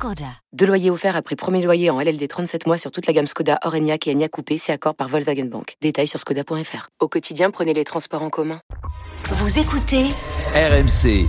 Skoda. Deux loyers offerts après premier loyer en LLD 37 mois sur toute la gamme Skoda, Orenia et Enya Coupé, c'est accord par Volkswagen Bank. Détails sur skoda.fr. Au quotidien, prenez les transports en commun. Vous écoutez RMC.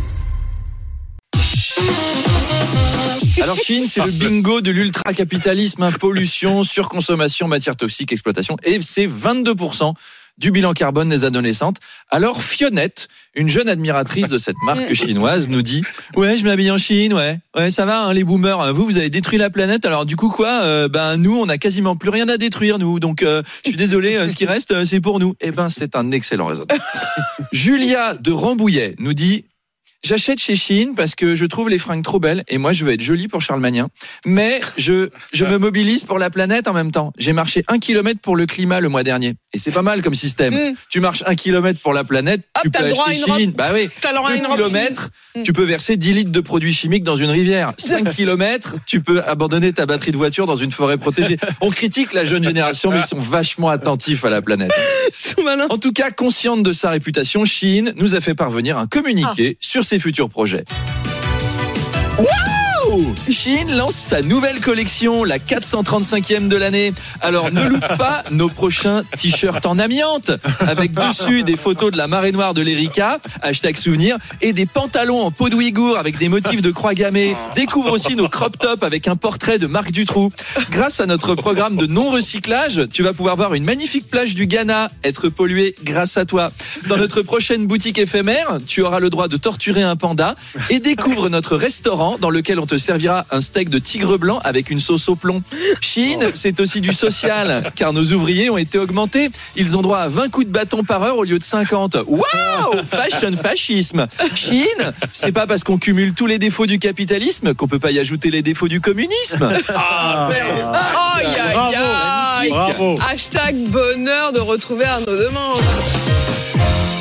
Alors Chine, c'est le bingo de l'ultra-capitalisme, hein, pollution, surconsommation, matières toxiques, exploitation, et c'est 22% du bilan carbone des adolescentes. Alors Fionnette, une jeune admiratrice de cette marque chinoise, nous dit Ouais, je m'habille en Chine, ouais, ouais, ça va, hein, les boomers. hein, Vous, vous avez détruit la planète. Alors du coup quoi Euh, Ben nous, on a quasiment plus rien à détruire, nous. Donc euh, je suis désolé, euh, ce qui reste, c'est pour nous. Eh ben, c'est un excellent raisonnement. Julia de Rambouillet nous dit J'achète chez Chine parce que je trouve les fringues trop belles et moi je veux être jolie pour Charlemagne. Mais je, je me mobilise pour la planète en même temps. J'ai marché un kilomètre pour le climat le mois dernier et c'est pas mal comme système. Mm. Tu marches un kilomètre pour la planète, Hop, tu peux le droit à acheter. Chine. Bah oui. T'as le kilomètres, Chine. tu peux verser 10 litres de produits chimiques dans une rivière. 5 kilomètres, tu peux abandonner ta batterie de voiture dans une forêt protégée. On critique la jeune génération, mais ils sont vachement attentifs à la planète. En tout cas, consciente de sa réputation, Chine nous a fait parvenir un communiqué sur ses futurs projets. Waouh Chine lance sa nouvelle collection, la 435e de l'année. Alors ne loupe pas nos prochains t-shirts en amiante, avec dessus des photos de la marée noire de l'Erika, hashtag souvenir, et des pantalons en peau de Ouïghour avec des motifs de croix gammée. Découvre aussi nos crop tops avec un portrait de Marc Dutroux. Grâce à notre programme de non-recyclage, tu vas pouvoir voir une magnifique plage du Ghana être polluée grâce à toi. Dans notre prochaine boutique éphémère, tu auras le droit de torturer un panda et découvre notre restaurant dans lequel on te servira un steak de tigre blanc avec une sauce au plomb. Chine, c'est aussi du social, car nos ouvriers ont été augmentés. Ils ont droit à 20 coups de bâton par heure au lieu de 50. Waouh Fashion fascisme Chine, c'est pas parce qu'on cumule tous les défauts du capitalisme qu'on peut pas y ajouter les défauts du communisme. Ah, aïe. Bravo. Hashtag bonheur de retrouver Arnaud Demange.